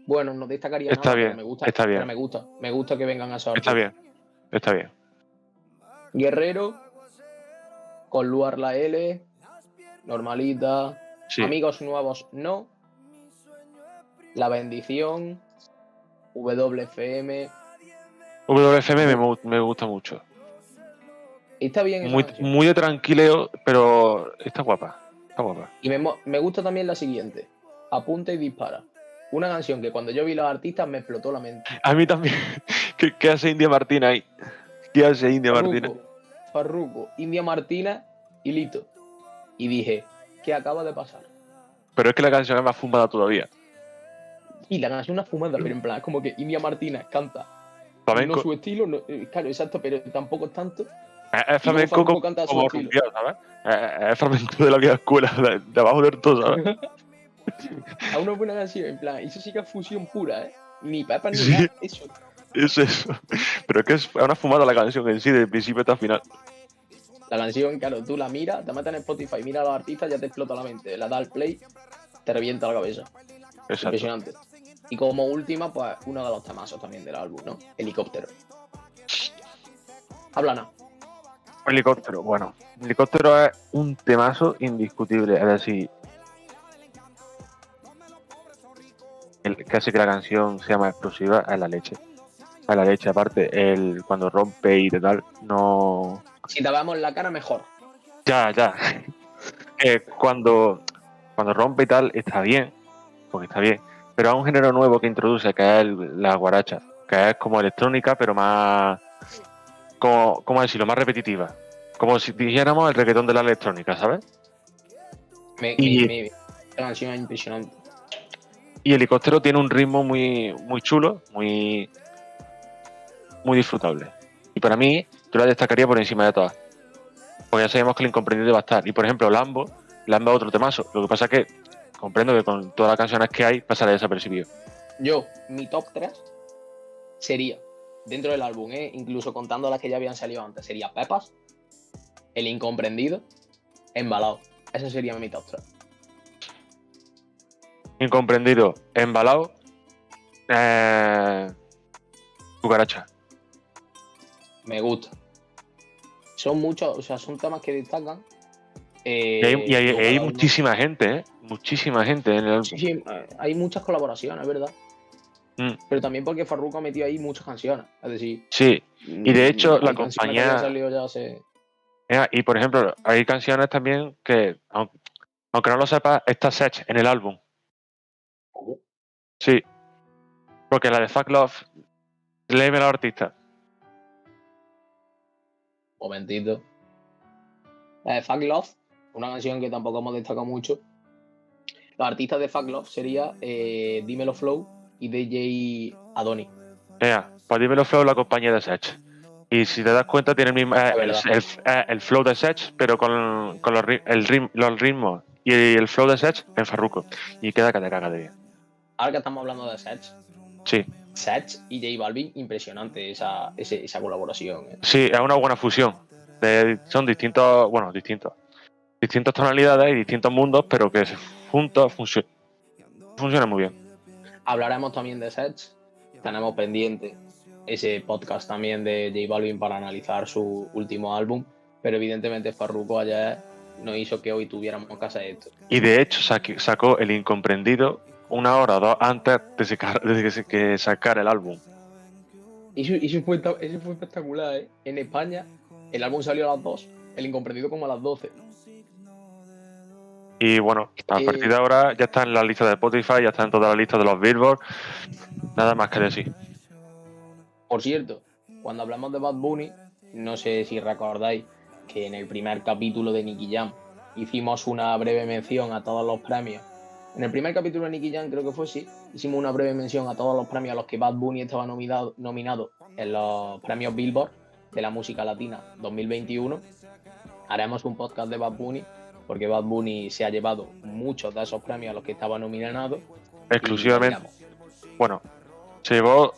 Bueno, no destacaría Está nada, bien, pero me gusta, está bien. pero me gusta. Me gusta que vengan a esos Está bien. Está bien. Guerrero, con Luar la L, Normalita, Sí. Amigos Nuevos No, La Bendición, WFM. WFM me, me gusta mucho. Está bien Muy, muy de tranquileo, pero está guapa. Está guapa. Y me, me gusta también la siguiente, Apunta y Dispara. Una canción que cuando yo vi los artistas me explotó la mente. A mí también. ¿Qué, qué hace India Martina ahí? ¿Qué hace India Martina? Farruko, India Martina y Lito. Y dije, ¿qué acaba de pasar? Pero es que la canción es más fumada todavía. Y la canción es una fumada, pero en plan, es como que India Martina canta. Flamenco. No su estilo, no- eh, claro, exacto, pero tampoco es tanto. Es, flamenco como, como rumbeado, ¿sabes? Es, flamenco de la vieja escuela, de, de abajo del todo, ¿sabes? A una buena canción, en plan, eso sí que es fusión pura, ¿eh? Ni pepa ni Sí. nada, eso. Es eso. Pero es que es una fumada la canción en sí, de principio hasta final. La canción, claro, tú la miras, te metes en Spotify, mira a los artistas, ya te explota la mente. La da al play, te revienta la cabeza. Exacto. Impresionante. Y como última, pues uno de los temazos también del álbum, ¿no? Helicóptero. Háblanos. Helicóptero, bueno. Helicóptero es un temazo indiscutible. Es decir, el que hace que la canción sea más explosiva es la leche. Es la leche, aparte, el cuando rompe y tal, no. Si vemos la cara, mejor. Ya, ya. Eh, cuando, cuando rompe y tal, está bien, porque está bien. Pero hay un género nuevo que introduce, que es el- la guaracha, que es como electrónica, pero más. Como, ¿Cómo decirlo? Más repetitiva. Como si dijéramos el reggaetón de la electrónica, ¿sabes? Me, Y- me- me- canción es impresionante. Y Helicóptero tiene un ritmo muy, muy chulo, muy, muy disfrutable. Y para mí, yo la destacaría por encima de todas. Porque ya sabemos que el incomprendido va a estar. Y por ejemplo, Lambo, Lambo es otro temazo. Lo que pasa es que comprendo que con todas las canciones que hay pasará desapercibido. Yo, mi top 3 sería, dentro del álbum, ¿eh? incluso contando las que ya habían salido antes, sería Pepas, El Incomprendido, Embalado. Ese sería mi top 3. Incomprendido, embalado, eh, cucaracha. Me gusta. Son muchos, o sea, son temas que destacan. Eh, Y hay, y hay- luego hay los- muchísima gente, ¿eh? Muchísima gente en el álbum. Sí, sí, eh, hay muchas colaboraciones, ¿verdad? Mm. Pero también porque Farruko ha metido ahí muchas canciones. Es decir, Sí, Y de hecho, hay la compañía- ya hace- y por ejemplo, hay canciones también que, aun- aunque no lo sepas, está Sech en el álbum. Sí. Porque la de Fuck Love, léeme a los artistas. Momentito. La de Fuck Love, una canción que tampoco hemos destacado mucho. Los artistas de Fuck Love sería eh, Dímelo Flow y DJ Adoni. Mira, para dímelo flow la compañía de Sech. Y si te das cuenta, tiene el mismo eh, el, el- eh, el flow de Sech, pero con, con los, rim- los ritmos y el flow de Sech en Farruko. Y queda que te caga de bien. Ahora que estamos hablando de Sech, Sí, Sech y J Balvin, impresionante esa, ese- esa colaboración. eh. sí, es una buena fusión. De- son distintos, bueno, distintos. Distintas tonalidades y distintos mundos, pero que juntos funcio- funcionan muy bien. Hablaremos también de Sech. Tenemos pendiente ese podcast también de J Balvin para analizar su último álbum. Pero evidentemente Farruko ayer nos hizo que hoy tuviéramos que hacer esto. Y de hecho sacó El Incomprendido una hora o dos antes de, sacar- de que, sacara el álbum. Y eso, eso fue, eso fue espectacular, ¿eh? En España, el álbum salió a las 2, el incomprendido como a las 12. Y bueno, a Eh, partir de ahora ya está en la lista de Spotify, ya está en toda la lista de los Billboard. Nada más que decir. Por cierto, cuando hablamos de Bad Bunny, no sé si recordáis que en el primer capítulo de Nicky Jam hicimos una breve mención a todos los premios. En el primer capítulo de Nicky Jam, creo que fue sí, hicimos una breve mención a todos los premios a los que Bad Bunny estaba nominado, nominado en los premios Billboard de la música latina 2021. Haremos un podcast de Bad Bunny, porque Bad Bunny se ha llevado muchos de esos premios a los que estaba nominado. Exclusivamente. Bueno, se llevó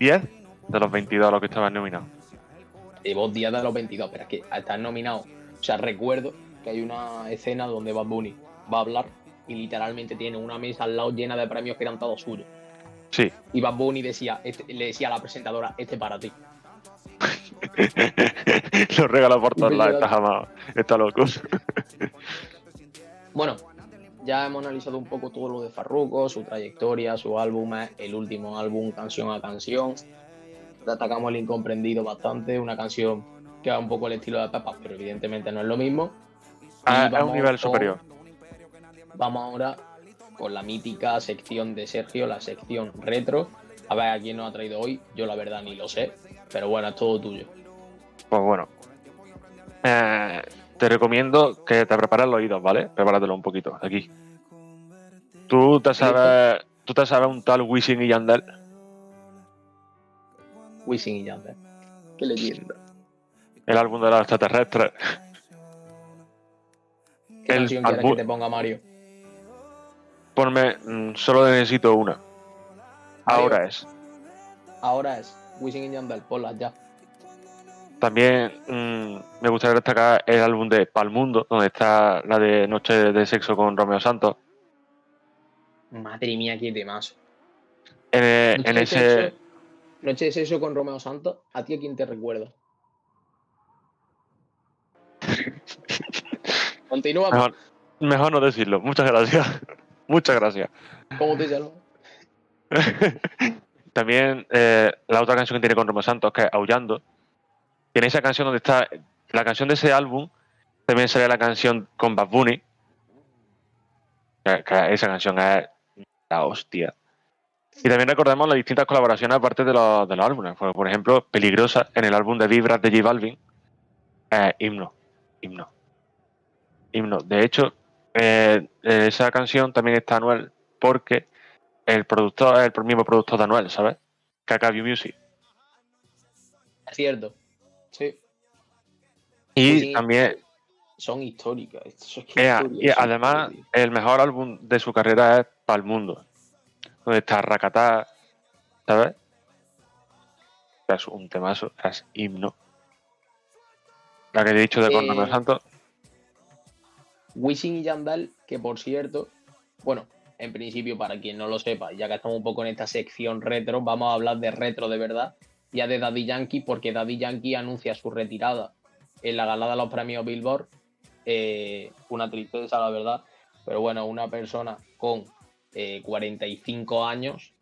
10 de los 22 a los que estaban nominados. llevo días de los 22, pero es que al estar nominado, o sea, recuerdo que hay una escena donde Bad Bunny va a hablar y literalmente tiene una mesa al lado llena de premios que eran todos suyos. Sí. Y Bad Bunny decía, este- le decía a la presentadora, este para ti. Lo regala por todos lados, me está jamás. Está loco. Bueno, ya hemos analizado un poco todo lo de Farruko, su trayectoria, su álbum, el último álbum, canción a canción. Atacamos el incomprendido bastante, una canción que va un poco el estilo de Pepas, pero evidentemente no es lo mismo. Ah, es un nivel con- superior. Vamos ahora con la mítica sección de Sergio, la sección retro. A ver a quién nos ha traído hoy, yo la verdad ni lo sé, pero bueno, es todo tuyo. Pues bueno. Eh, te recomiendo que te prepares los oídos, ¿vale? Prepáratelo un poquito, aquí. ¿Tú te sabes, ¿tú te sabes un tal Wisin y Yandel? Wisin y Yandel. Qué leyenda. El álbum de los extraterrestres. ¿Qué El canción quieres álbum- que te ponga Mario? Ponme, mm, solo necesito una. Ahora es. Ahora es Wisin y Yandel, ponla ya. También mm, me gustaría destacar el álbum de Palmundo, donde está la de Noche de Sexo con Romeo Santos. Madre mía, qué temazo. En, Noche en de ese. Noche de sexo con Romeo Santos, ¿a ti a quién te recuerda? Continúa, Mejor, mejor no decirlo. Muchas gracias. Muchas gracias. ¿cómo te llamas? También eh, la otra canción que tiene con Romeo Santos, que es Aullando. Tiene esa canción donde está. La canción de ese álbum. También sale la canción con Bad Bunny. Esa canción es la hostia. Y también recordemos las distintas colaboraciones aparte de los, de los álbumes. Por, ejemplo, Peligrosa en el álbum de Vibras de J Balvin. Eh, himno. Himno. Himno. De hecho, eh, esa canción también está Anuel porque el productor es el mismo productor de Anuel, ¿sabes? KKV Music. Cierto. Sí, Y Sí. también, son históricas. Y además, el mejor álbum de su carrera es Para el Mundo, donde está Rakatá, ¿sabes? Es un temazo, es himno. La que he dicho de Eh, Cornelio Santos, Wisin y Yandel, que por cierto, bueno, en principio, para quien no lo sepa, ya que estamos un poco en esta sección retro, vamos a hablar de retro de verdad, ya de Daddy Yankee, porque Daddy Yankee anuncia su retirada en la gala de los premios Billboard. Eh, una tristeza, la verdad, pero bueno, una persona con eh, 45 años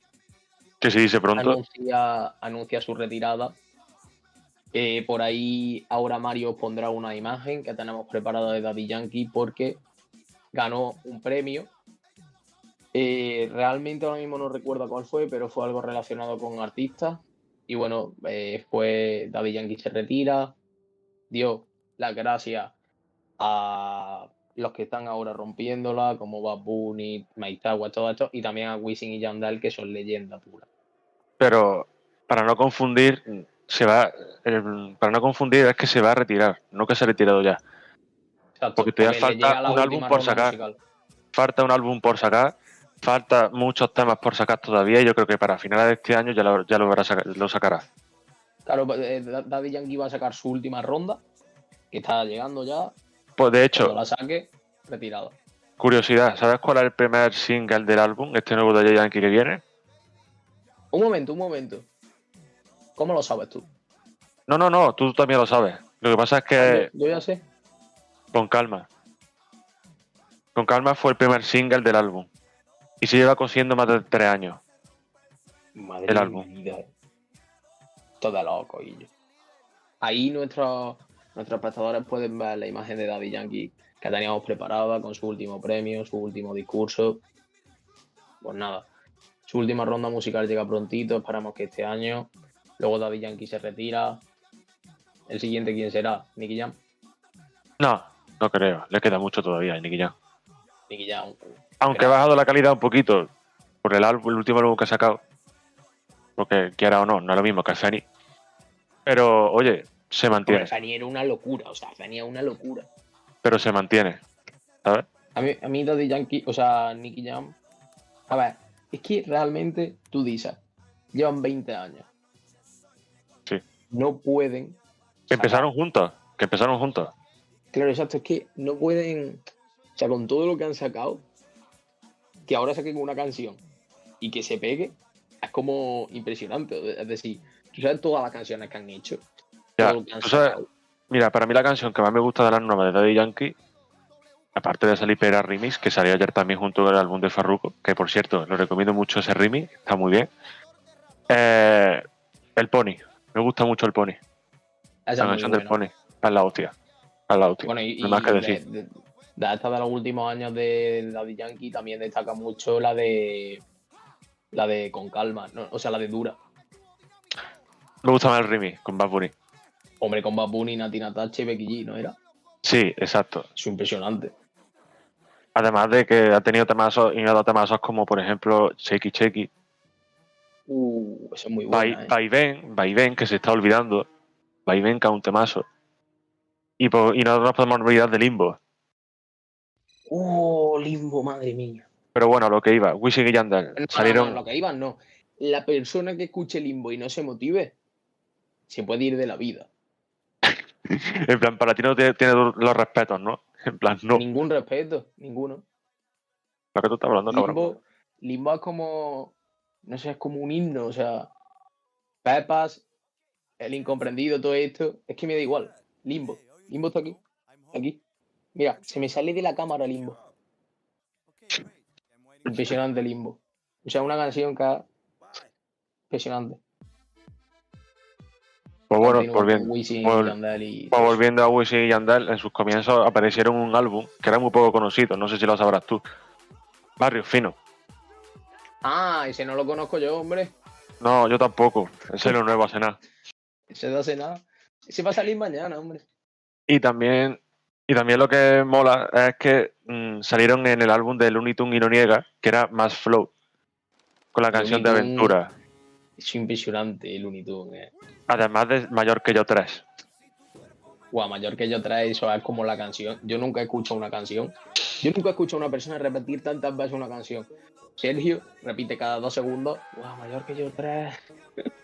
que se dice pronto. anuncia, anuncia su retirada. Eh, por ahí ahora Mario os pondrá una imagen que tenemos preparada de Daddy Yankee porque ganó un premio. Eh, realmente ahora mismo no recuerdo cuál fue, pero fue algo relacionado con artistas. Y bueno, eh, fue Daddy Yankee se retira, dio las gracias a los que están ahora rompiéndola, como Bad Bunny, todo esto, y también a Wisin y Yandel, que son leyendas puras. Pero para no confundir, se va, el- para no confundir es que se va a retirar, no que se ha retirado ya. Exacto, Porque todavía falta un álbum por sacar. musical. Falta un álbum por sacar, falta muchos temas por sacar todavía y yo creo que para finales de este año ya lo, ya lo, verá saca- lo sacará. Claro, eh, Da- Daddy Yankee va a sacar su última ronda, que está llegando ya. Pues de Cuando hecho, la saque, retirado. curiosidad, ¿sabes cuál es el primer single del álbum, este nuevo de Yankee que viene? Un momento, un momento. ¿Cómo lo sabes tú? No, no, no, tú también lo sabes. Lo que pasa es que yo, yo ya sé. con calma. Con calma fue el primer single del álbum. Y se lleva cosiendo más de tres años. Madre el álbum. mía. Todo loco, y yo. Ahí nuestros, nuestros espectadores pueden ver la imagen de Daddy Yankee que teníamos preparada con su último premio, su último discurso. Pues nada, su última ronda musical llega prontito, esperamos que este año. Luego Daddy Yankee se retira. El siguiente, ¿quién será? Nicky Jam. No, no creo. Le queda mucho todavía a Nicky Jam. Nicky Jam. Aunque ha bajado la calidad un poquito por el, álbum, el último álbum que ha sacado. Porque quiera o no, no es lo mismo que Feni. Pero, oye, se mantiene. Hombre, Fanny era una locura, o sea, Fanny era una locura. Pero se mantiene. ¿Sabes? A mí, a mí Daddy Yankee, o sea, Nicky Jam. A ver, es que realmente tú dices, llevan 20 años. Sí. No pueden Que empezaron juntos, que empezaron juntos. Claro, exacto, es que no pueden, o sea, con todo lo que han sacado, que ahora saquen una canción y que se pegue, es como impresionante. Es decir, tú sabes todas las canciones que han hecho. Ya, que han sabes-. Mira, para mí la canción que más me gusta de las nuevas de Daddy Yankee, aparte de salir Pera Remix, que salió ayer también junto con el álbum de Farruko, que por cierto, lo recomiendo mucho ese remix, está muy bien. Eh, el Pony, me gusta mucho el Pony, Esa la canción del. Pony, es la hostia, la hostia. Bueno, y, no hay más que decir. De, de- de esta de los últimos años de Daddy Yankee también destaca mucho la de la de Con Calma, no, o sea, la de Dura. Me gusta más el remix con Bad Bunny. Hombre, con Bad Bunny, Nati Natacha y Becky G, ¿no era? Sí, exacto. Es impresionante. Además de que ha tenido temazos y ha dado temazos como por ejemplo Checky Checky, Uh, eso es muy. ¿eh? Vaivén, Vaivén, que se está olvidando, Vaivén que es un temazo. Y, po- y no nos podemos olvidar de Limbo. Uh, limbo, madre mía. Pero bueno, lo que iba, Wisin y Yandel No, salieron. no, lo que iban, no. La persona que escuche limbo y no se motive, se puede ir de la vida. En plan, para ti no tiene, tiene los respetos, ¿no? En plan, no. Ningún respeto, ninguno. Lo que tú estás hablando, cabrón. Limbo, limbo es como, no sé, es como un himno, o sea, Pepas, el incomprendido, todo esto, es que me da igual. Limbo, Limbo está aquí, aquí. Mira, se me sale de la cámara Limbo. Impresionante Limbo. O sea, una canción que es impresionante. Pues bueno, volviendo, vol- y pues volviendo a Wisin y Yandel, en sus comienzos aparecieron un álbum que era muy poco conocido, no sé si lo sabrás tú. Barrio Fino. Ah, ese no lo conozco yo, hombre. No, yo tampoco. Ese es lo nuevo hace nada. Ese no hace nada. Ese va a salir mañana, hombre. Y también, y también lo que mola es que mm, salieron en el álbum de Looney Tunes y no niega, que era Más Flow, con la canción de Looney. Aventura. Es impresionante Looney Tunes, eh. Además de Mayor que yo 3. Guau, mayor que yo trae eso es como la canción. Yo nunca he escuchado una canción. Yo nunca he escuchado a una persona repetir tantas veces una canción. Sergio repite cada dos segundos. Guau, mayor que yo trae.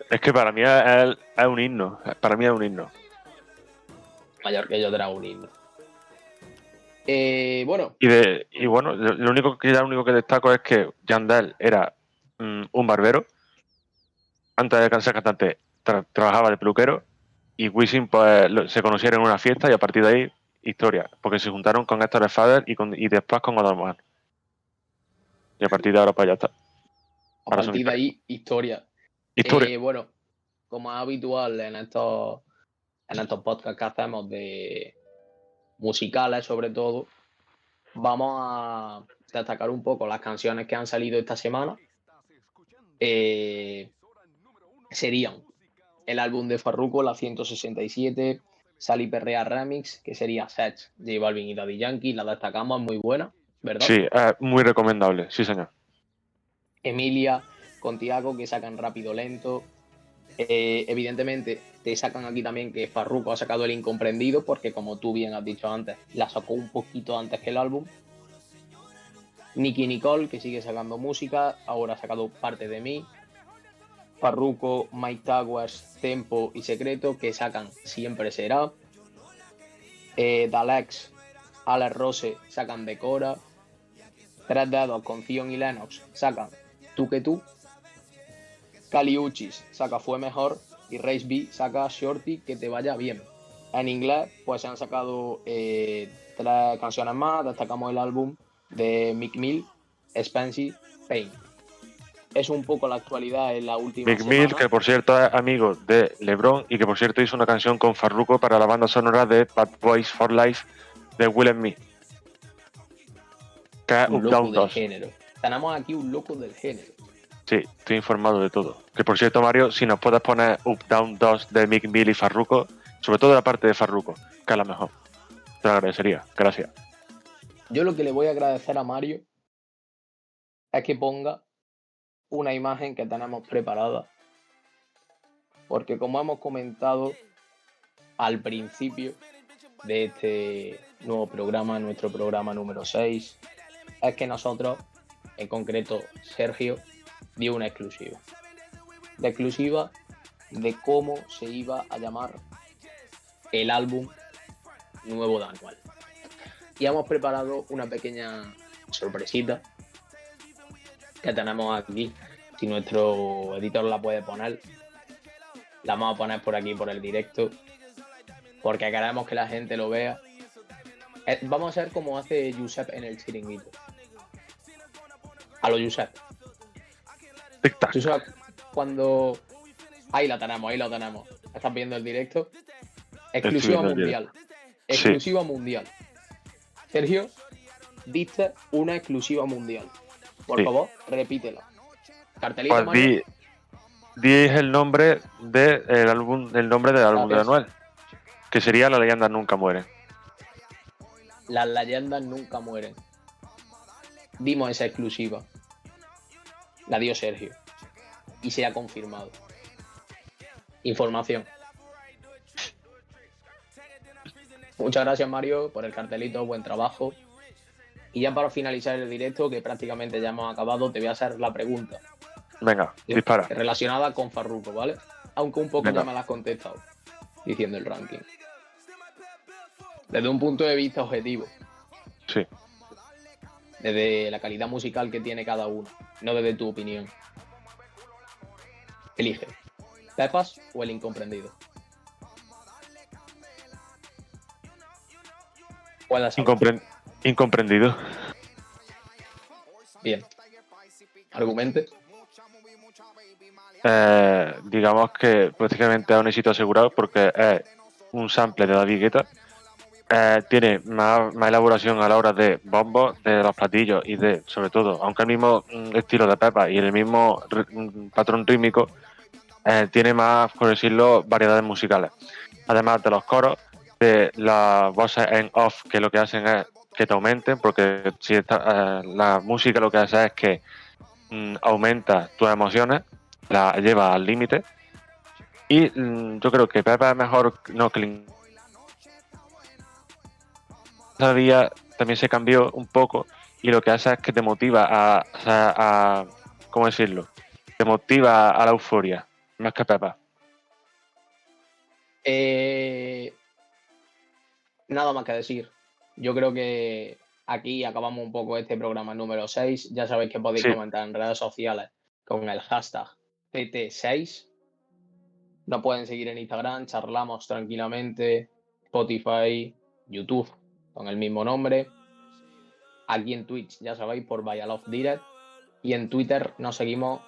Es que para mí es, es un himno. Para mí es un himno. Mayor que yo trae un himno. Eh, bueno, Y, de, y bueno, lo, único que lo único que destaco es que Yandel era mm, un barbero. Antes de ser cantante, tra- trabajaba de peluquero. Y Wisin pues, lo- se conocieron en una fiesta y a partir de ahí, historia. Porque se juntaron con Héctor Fader y, con, y después con Odomar. Y a partir de ahora, pues ya está. a son partir de ahí, historia. Historia. Eh, bueno, como es habitual en estos, en estos podcasts que hacemos de musicales, sobre todo, vamos a destacar un poco las canciones que han salido esta semana. Eh, serían el álbum de Farruko, la 167, Sally Perrea Remix, que sería Sets, J Balvin y Daddy Yankee, la destacamos, es muy buena, ¿verdad? Sí, muy recomendable. Sí, señor. Emilia con Tiago que sacan rápido lento. Eh, evidentemente te sacan aquí también que Farruko ha sacado el incomprendido porque como tú bien has dicho antes, la sacó un poquito antes que el álbum. Nicky Nicole que sigue sacando música, ahora ha sacado parte de mí. Farruko, Mike Towers, Tempo y Secreto que sacan Siempre Será. Eh, Alex Rose sacan Decora. Tres dedos con Zion y Lennox sacan Tú que tú. Cali Uchis saca Fue Mejor. Y Race B saca Shorty que te vaya bien. En inglés, pues se han sacado eh, tres canciones más. Destacamos el álbum de Mick Mill, Expensive Pain. Es un poco la actualidad en la última Big Mill, que por cierto es amigo de LeBron y que por cierto hizo una canción con Farruko para la banda sonora de Bad Boys for Life de Will and Me. Que es un Up loco del 2. género. Tenemos aquí un loco del género. Sí, estoy informado de todo. Que por cierto, Mario, si nos puedes poner Up Down 2 de Mick Mill y Farruko, sobre todo la parte de Farruko, que es la mejor. Te lo agradecería. Gracias. Yo lo que le voy a agradecer a Mario es que ponga una imagen que tenemos preparada. Porque como hemos comentado al principio de este nuevo programa, nuestro programa número 6, es que nosotros, en concreto Sergio, dio una exclusiva. La exclusiva de cómo se iba a llamar el álbum nuevo de Anual. Y hemos preparado una pequeña sorpresita que tenemos aquí. Si nuestro editor la puede poner, la vamos a poner por aquí, por el directo, porque queremos que la gente lo vea. Eh, vamos a hacer como hace Josep en el chiringuito. A lo Josep. Tic-tac. Cuando. Ahí la tenemos, ahí lo tenemos. Estás viendo el directo. Exclusiva mundial. Sí. Exclusiva mundial. Sergio, diste una exclusiva mundial. Por Sí. favor, repítela. Cartelito, Pues di, di el nombre de el álbum, el nombre del álbum de. Anuel. Que sería La leyenda nunca muere. Las leyendas nunca mueren. Dimos esa exclusiva. La dio Sergio. Y se ha confirmado. Información. Muchas gracias Mario por el cartelito, buen trabajo. Y ya para finalizar el directo, que prácticamente ya hemos acabado, te voy a hacer la pregunta. Venga, dispara. Relacionada con Farruko, ¿vale? Aunque un poco Venga. ya me la has contestado, diciendo el ranking. Desde un punto de vista objetivo, Sí. desde la calidad musical que tiene cada uno, no desde tu opinión. Elige, Pepas o el incomprendido. Puedes saber. Incompren- incomprendido. Bien. Argumente. Eh, digamos que prácticamente es un éxito asegurado porque es un sample de David Guetta. Eh, tiene más, elaboración a la hora de bombos, de los platillos y de, sobre todo, aunque el mismo mm, estilo de Pepa y el mismo mm, patrón rítmico, eh, tiene más, por decirlo, variedades musicales. Además de los coros, de las voces en off, que lo que hacen es que te aumenten, porque si está- eh, la música lo que hace es que mm, aumenta tus emociones, la lleva al límite. Y yo creo que Pepa es mejor no que Día también se cambió un poco y lo que hace es que te motiva a, a, a- ¿cómo decirlo? Te motiva a la euforia, más que Pepa. Eh, nada más que decir. Yo creo que aquí acabamos un poco este programa número 6. Ya sabéis que podéis Sí. comentar en redes sociales con el hashtag PT6. Nos pueden seguir en Instagram, charlamos tranquilamente, Spotify, YouTube con el mismo nombre. Aquí en Twitch, ya sabéis, por Vaya Direct. Y en Twitter nos seguimos,